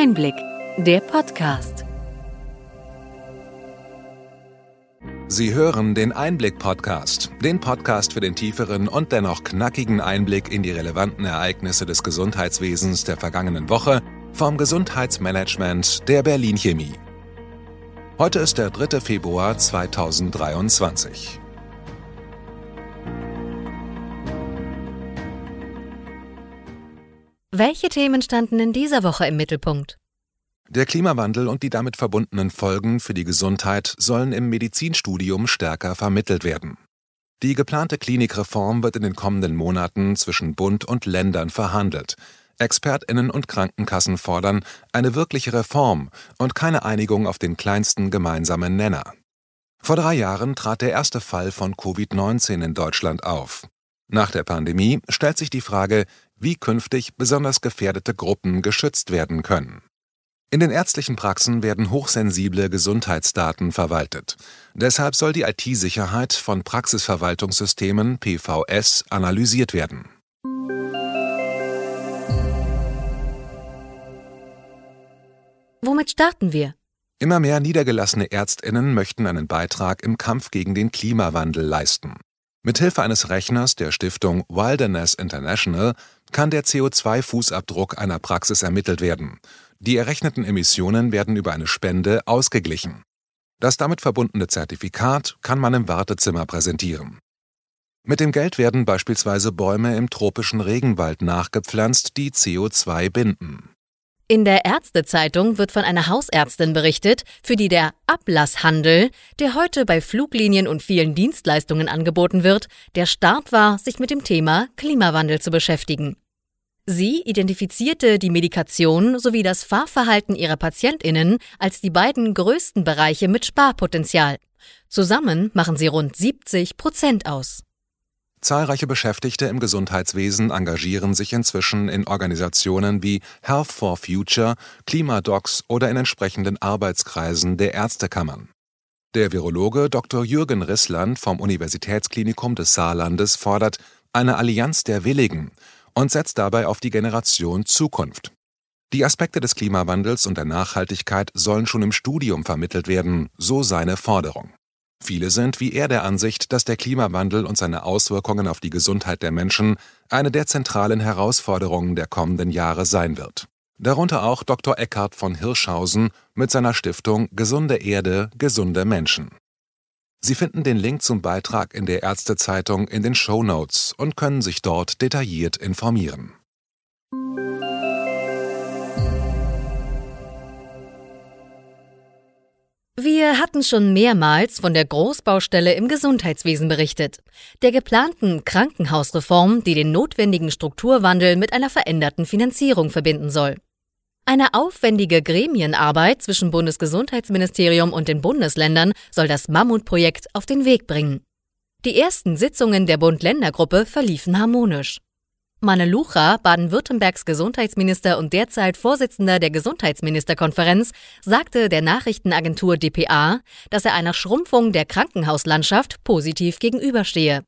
Einblick, der Podcast. Sie hören den Einblick-Podcast, den Podcast für den tieferen und dennoch knackigen Einblick in die relevanten Ereignisse des Gesundheitswesens der vergangenen Woche vom Gesundheitsmanagement der Berlin Chemie. Heute ist der 3. Februar 2023. Welche Themen standen in dieser Woche im Mittelpunkt? Der Klimawandel und die damit verbundenen Folgen für die Gesundheit sollen im Medizinstudium stärker vermittelt werden. Die geplante Klinikreform wird in den kommenden Monaten zwischen Bund und Ländern verhandelt. Expertinnen und Krankenkassen fordern eine wirkliche Reform und keine Einigung auf den kleinsten gemeinsamen Nenner. Vor drei Jahren trat der erste Fall von Covid-19 in Deutschland auf. Nach der Pandemie stellt sich die Frage, wie künftig besonders gefährdete Gruppen geschützt werden können. In den ärztlichen Praxen werden hochsensible Gesundheitsdaten verwaltet. Deshalb soll die IT-Sicherheit von Praxisverwaltungssystemen PVS analysiert werden. Womit starten wir? Immer mehr niedergelassene Ärztinnen möchten einen Beitrag im Kampf gegen den Klimawandel leisten. Mithilfe eines Rechners der Stiftung Wilderness International kann der CO2-Fußabdruck einer Praxis ermittelt werden. Die errechneten Emissionen werden über eine Spende ausgeglichen. Das damit verbundene Zertifikat kann man im Wartezimmer präsentieren. Mit dem Geld werden beispielsweise Bäume im tropischen Regenwald nachgepflanzt, die CO2 binden. In der Ärztezeitung wird von einer Hausärztin berichtet, für die der Ablasshandel, der heute bei Fluglinien und vielen Dienstleistungen angeboten wird, der Start war, sich mit dem Thema Klimawandel zu beschäftigen. Sie identifizierte die Medikation sowie das Fahrverhalten ihrer Patientinnen als die beiden größten Bereiche mit Sparpotenzial. Zusammen machen sie rund 70 Prozent aus. Zahlreiche Beschäftigte im Gesundheitswesen engagieren sich inzwischen in Organisationen wie Health for Future, Klimadocs oder in entsprechenden Arbeitskreisen der Ärztekammern. Der Virologe Dr. Jürgen Rissland vom Universitätsklinikum des Saarlandes fordert eine Allianz der Willigen und setzt dabei auf die Generation Zukunft. Die Aspekte des Klimawandels und der Nachhaltigkeit sollen schon im Studium vermittelt werden, so seine Forderung. Viele sind wie er der Ansicht, dass der Klimawandel und seine Auswirkungen auf die Gesundheit der Menschen eine der zentralen Herausforderungen der kommenden Jahre sein wird. Darunter auch Dr. Eckhard von Hirschhausen mit seiner Stiftung Gesunde Erde, gesunde Menschen. Sie finden den Link zum Beitrag in der Ärztezeitung in den Show Notes und können sich dort detailliert informieren. Wir hatten schon mehrmals von der Großbaustelle im Gesundheitswesen berichtet, der geplanten Krankenhausreform, die den notwendigen Strukturwandel mit einer veränderten Finanzierung verbinden soll. Eine aufwendige Gremienarbeit zwischen Bundesgesundheitsministerium und den Bundesländern soll das Mammutprojekt auf den Weg bringen. Die ersten Sitzungen der Bund-Länder-Gruppe verliefen harmonisch. Manne Lucha, Baden-Württembergs Gesundheitsminister und derzeit Vorsitzender der Gesundheitsministerkonferenz, sagte der Nachrichtenagentur dpa, dass er einer Schrumpfung der Krankenhauslandschaft positiv gegenüberstehe.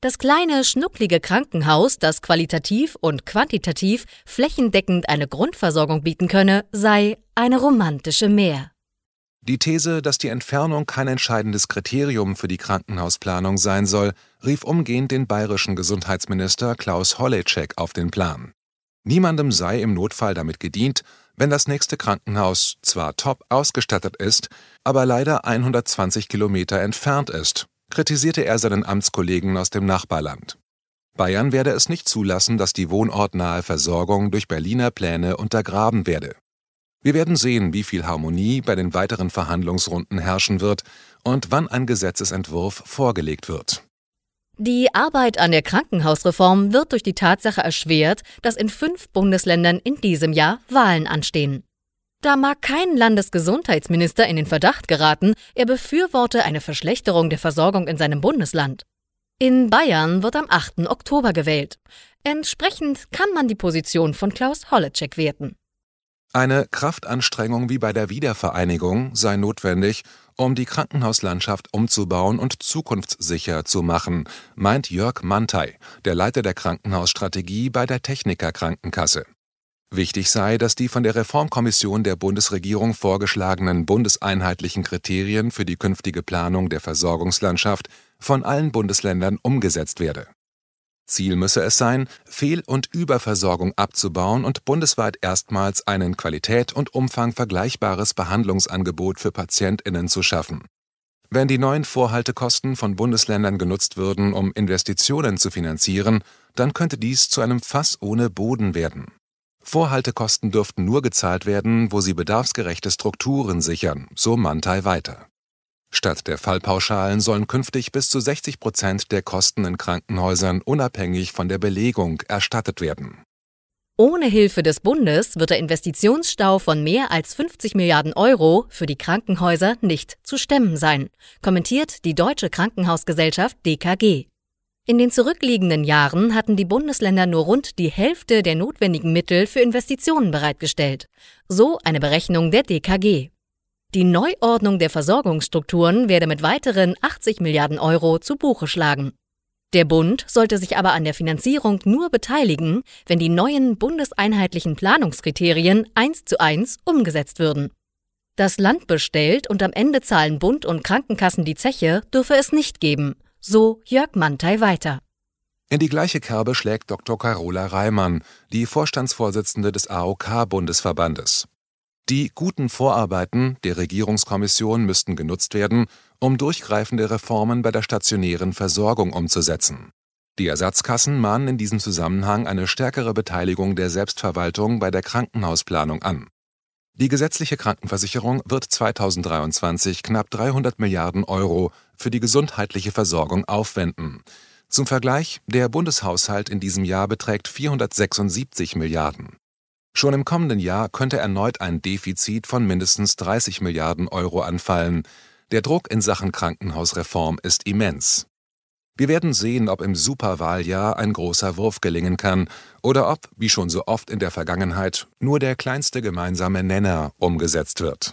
Das kleine, schnucklige Krankenhaus, das qualitativ und quantitativ flächendeckend eine Grundversorgung bieten könne, sei eine romantische Mehr. Die These, dass die Entfernung kein entscheidendes Kriterium für die Krankenhausplanung sein soll, rief umgehend den bayerischen Gesundheitsminister Klaus Holleczek auf den Plan. Niemandem sei im Notfall damit gedient, wenn das nächste Krankenhaus zwar top ausgestattet ist, aber leider 120 Kilometer entfernt ist, kritisierte er seinen Amtskollegen aus dem Nachbarland. Bayern werde es nicht zulassen, dass die wohnortnahe Versorgung durch Berliner Pläne untergraben werde. Wir werden sehen, wie viel Harmonie bei den weiteren Verhandlungsrunden herrschen wird und wann ein Gesetzesentwurf vorgelegt wird. Die Arbeit an der Krankenhausreform wird durch die Tatsache erschwert, dass in fünf Bundesländern in diesem Jahr Wahlen anstehen. Da mag kein Landesgesundheitsminister in den Verdacht geraten, er befürworte eine Verschlechterung der Versorgung in seinem Bundesland. In Bayern wird am 8. Oktober gewählt. Entsprechend kann man die Position von Klaus Holleczek werten. Eine Kraftanstrengung wie bei der Wiedervereinigung sei notwendig, um die Krankenhauslandschaft umzubauen und zukunftssicher zu machen, meint Jörg Mantei, der Leiter der Krankenhausstrategie bei der Techniker Krankenkasse. Wichtig sei, dass die von der Reformkommission der Bundesregierung vorgeschlagenen bundeseinheitlichen Kriterien für die künftige Planung der Versorgungslandschaft von allen Bundesländern umgesetzt werde. Ziel müsse es sein, Fehl- und Überversorgung abzubauen und bundesweit erstmals ein Qualität und Umfang vergleichbares Behandlungsangebot für Patientinnen zu schaffen. Wenn die neuen Vorhaltekosten von Bundesländern genutzt würden, um Investitionen zu finanzieren, dann könnte dies zu einem Fass ohne Boden werden. Vorhaltekosten dürften nur gezahlt werden, wo sie bedarfsgerechte Strukturen sichern, so Mantai weiter. Statt der Fallpauschalen sollen künftig bis zu 60 Prozent der Kosten in Krankenhäusern unabhängig von der Belegung erstattet werden. Ohne Hilfe des Bundes wird der Investitionsstau von mehr als 50 Milliarden Euro für die Krankenhäuser nicht zu stemmen sein, kommentiert die Deutsche Krankenhausgesellschaft DKG. In den zurückliegenden Jahren hatten die Bundesländer nur rund die Hälfte der notwendigen Mittel für Investitionen bereitgestellt. So eine Berechnung der DKG. Die Neuordnung der Versorgungsstrukturen werde mit weiteren 80 Milliarden Euro zu Buche schlagen. Der Bund sollte sich aber an der Finanzierung nur beteiligen, wenn die neuen bundeseinheitlichen Planungskriterien eins zu eins umgesetzt würden. Das Land bestellt und am Ende zahlen Bund und Krankenkassen die Zeche, dürfe es nicht geben, so Jörg Mantei weiter. In die gleiche Kerbe schlägt Dr. Carola Reimann, die Vorstandsvorsitzende des AOK-Bundesverbandes. Die guten Vorarbeiten der Regierungskommission müssten genutzt werden, um durchgreifende Reformen bei der stationären Versorgung umzusetzen. Die Ersatzkassen mahnen in diesem Zusammenhang eine stärkere Beteiligung der Selbstverwaltung bei der Krankenhausplanung an. Die gesetzliche Krankenversicherung wird 2023 knapp 300 Milliarden Euro für die gesundheitliche Versorgung aufwenden. Zum Vergleich, der Bundeshaushalt in diesem Jahr beträgt 476 Milliarden. Schon im kommenden Jahr könnte erneut ein Defizit von mindestens 30 Milliarden Euro anfallen. Der Druck in Sachen Krankenhausreform ist immens. Wir werden sehen, ob im Superwahljahr ein großer Wurf gelingen kann oder ob, wie schon so oft in der Vergangenheit, nur der kleinste gemeinsame Nenner umgesetzt wird.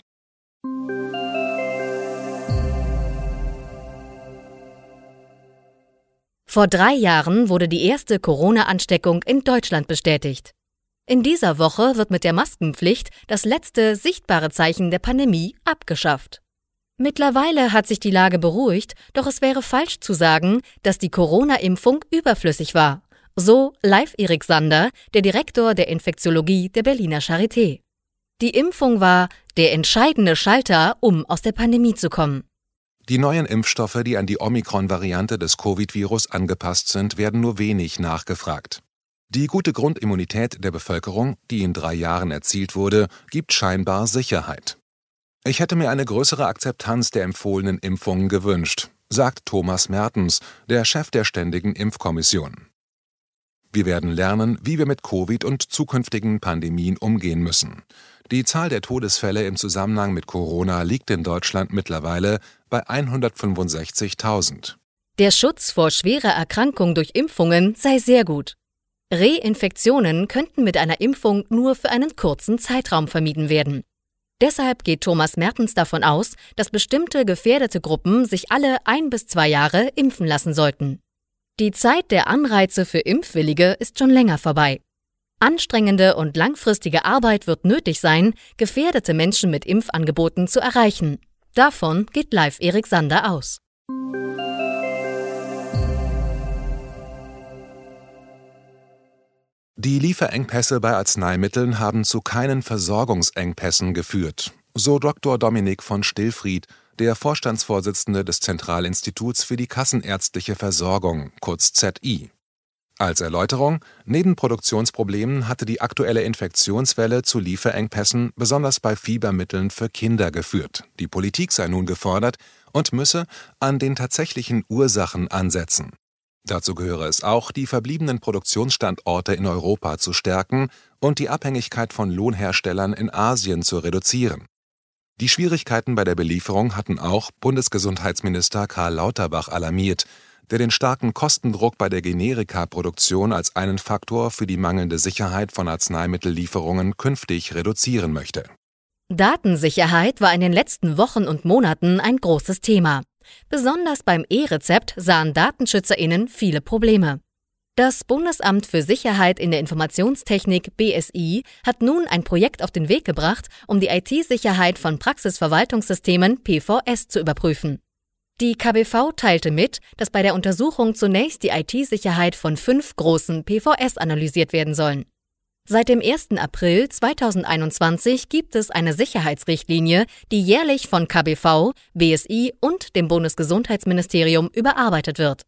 Vor drei Jahren wurde die erste Corona-Ansteckung in Deutschland bestätigt. In dieser Woche wird mit der Maskenpflicht das letzte sichtbare Zeichen der Pandemie abgeschafft. Mittlerweile hat sich die Lage beruhigt, doch es wäre falsch zu sagen, dass die Corona-Impfung überflüssig war. So Live Erik Sander, der Direktor der Infektiologie der Berliner Charité. Die Impfung war der entscheidende Schalter, um aus der Pandemie zu kommen. Die neuen Impfstoffe, die an die Omikron-Variante des Covid-Virus angepasst sind, werden nur wenig nachgefragt. Die gute Grundimmunität der Bevölkerung, die in drei Jahren erzielt wurde, gibt scheinbar Sicherheit. Ich hätte mir eine größere Akzeptanz der empfohlenen Impfungen gewünscht, sagt Thomas Mertens, der Chef der Ständigen Impfkommission. Wir werden lernen, wie wir mit Covid und zukünftigen Pandemien umgehen müssen. Die Zahl der Todesfälle im Zusammenhang mit Corona liegt in Deutschland mittlerweile bei 165.000. Der Schutz vor schwerer Erkrankung durch Impfungen sei sehr gut. Reinfektionen könnten mit einer Impfung nur für einen kurzen Zeitraum vermieden werden. Deshalb geht Thomas Mertens davon aus, dass bestimmte gefährdete Gruppen sich alle ein bis zwei Jahre impfen lassen sollten. Die Zeit der Anreize für Impfwillige ist schon länger vorbei. Anstrengende und langfristige Arbeit wird nötig sein, gefährdete Menschen mit Impfangeboten zu erreichen. Davon geht Live Erik Sander aus. Die Lieferengpässe bei Arzneimitteln haben zu keinen Versorgungsengpässen geführt, so Dr. Dominik von Stillfried, der Vorstandsvorsitzende des Zentralinstituts für die kassenärztliche Versorgung, kurz ZI. Als Erläuterung, neben Produktionsproblemen hatte die aktuelle Infektionswelle zu Lieferengpässen besonders bei Fiebermitteln für Kinder geführt. Die Politik sei nun gefordert und müsse an den tatsächlichen Ursachen ansetzen. Dazu gehöre es auch, die verbliebenen Produktionsstandorte in Europa zu stärken und die Abhängigkeit von Lohnherstellern in Asien zu reduzieren. Die Schwierigkeiten bei der Belieferung hatten auch Bundesgesundheitsminister Karl Lauterbach alarmiert, der den starken Kostendruck bei der Generikaproduktion als einen Faktor für die mangelnde Sicherheit von Arzneimittellieferungen künftig reduzieren möchte. Datensicherheit war in den letzten Wochen und Monaten ein großes Thema. Besonders beim E-Rezept sahen DatenschützerInnen viele Probleme. Das Bundesamt für Sicherheit in der Informationstechnik BSI hat nun ein Projekt auf den Weg gebracht, um die IT-Sicherheit von Praxisverwaltungssystemen PVS zu überprüfen. Die KBV teilte mit, dass bei der Untersuchung zunächst die IT-Sicherheit von fünf großen PVS analysiert werden sollen. Seit dem 1. April 2021 gibt es eine Sicherheitsrichtlinie, die jährlich von KBV, BSI und dem Bundesgesundheitsministerium überarbeitet wird.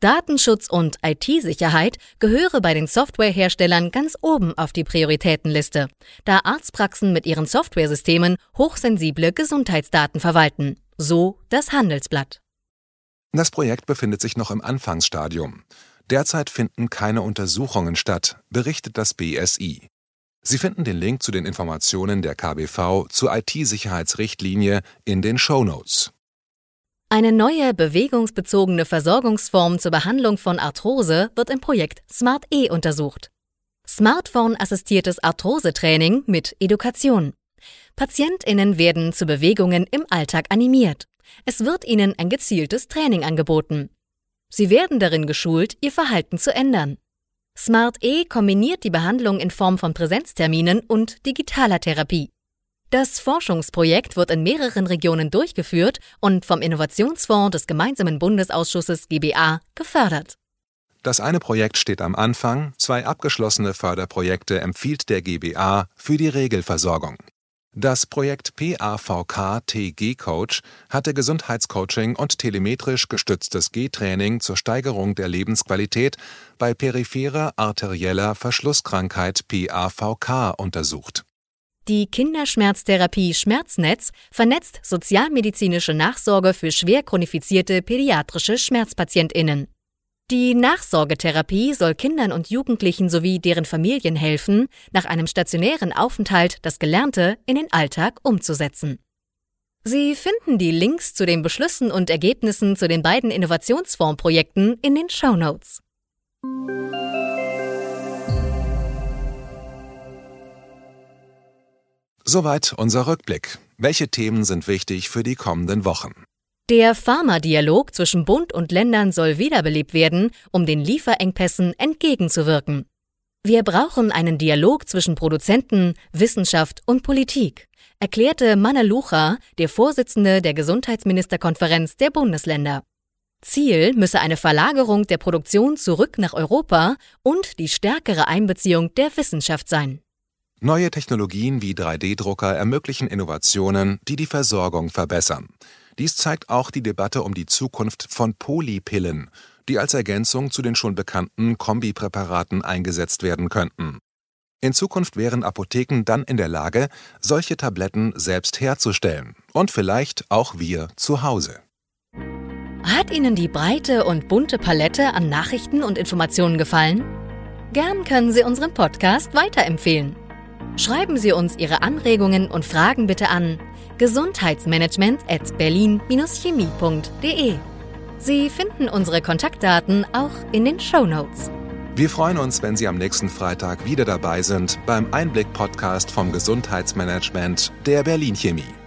Datenschutz und IT-Sicherheit gehöre bei den Softwareherstellern ganz oben auf die Prioritätenliste, da Arztpraxen mit ihren Softwaresystemen hochsensible Gesundheitsdaten verwalten. So das Handelsblatt. Das Projekt befindet sich noch im Anfangsstadium. Derzeit finden keine Untersuchungen statt, berichtet das BSI. Sie finden den Link zu den Informationen der KBV zur IT-Sicherheitsrichtlinie in den Show Notes. Eine neue bewegungsbezogene Versorgungsform zur Behandlung von Arthrose wird im Projekt Smart E untersucht. Smartphone-assistiertes Arthrose-Training mit Education. PatientInnen werden zu Bewegungen im Alltag animiert. Es wird ihnen ein gezieltes Training angeboten. Sie werden darin geschult, ihr Verhalten zu ändern. Smart E kombiniert die Behandlung in Form von Präsenzterminen und digitaler Therapie. Das Forschungsprojekt wird in mehreren Regionen durchgeführt und vom Innovationsfonds des gemeinsamen Bundesausschusses GBA gefördert. Das eine Projekt steht am Anfang, zwei abgeschlossene Förderprojekte empfiehlt der GBA für die Regelversorgung. Das Projekt PAVK TG Coach hatte Gesundheitscoaching und telemetrisch gestütztes G-Training zur Steigerung der Lebensqualität bei peripherer arterieller Verschlusskrankheit PAVK untersucht. Die Kinderschmerztherapie Schmerznetz vernetzt sozialmedizinische Nachsorge für schwer chronifizierte pädiatrische Schmerzpatientinnen. Die Nachsorgetherapie soll Kindern und Jugendlichen sowie deren Familien helfen, nach einem stationären Aufenthalt das Gelernte in den Alltag umzusetzen. Sie finden die Links zu den Beschlüssen und Ergebnissen zu den beiden Innovationsfondsprojekten in den Show Notes. Soweit unser Rückblick. Welche Themen sind wichtig für die kommenden Wochen? Der Pharma-Dialog zwischen Bund und Ländern soll wiederbelebt werden, um den Lieferengpässen entgegenzuwirken. Wir brauchen einen Dialog zwischen Produzenten, Wissenschaft und Politik, erklärte Manne Lucha, der Vorsitzende der Gesundheitsministerkonferenz der Bundesländer. Ziel müsse eine Verlagerung der Produktion zurück nach Europa und die stärkere Einbeziehung der Wissenschaft sein. Neue Technologien wie 3D-Drucker ermöglichen Innovationen, die die Versorgung verbessern. Dies zeigt auch die Debatte um die Zukunft von Polypillen, die als Ergänzung zu den schon bekannten Kombipräparaten eingesetzt werden könnten. In Zukunft wären Apotheken dann in der Lage, solche Tabletten selbst herzustellen und vielleicht auch wir zu Hause. Hat Ihnen die breite und bunte Palette an Nachrichten und Informationen gefallen? Gern können Sie unseren Podcast weiterempfehlen. Schreiben Sie uns Ihre Anregungen und Fragen bitte an gesundheitsmanagement at berlin-chemie.de. Sie finden unsere Kontaktdaten auch in den Show Notes. Wir freuen uns, wenn Sie am nächsten Freitag wieder dabei sind beim Einblick-Podcast vom Gesundheitsmanagement der Berlin Chemie.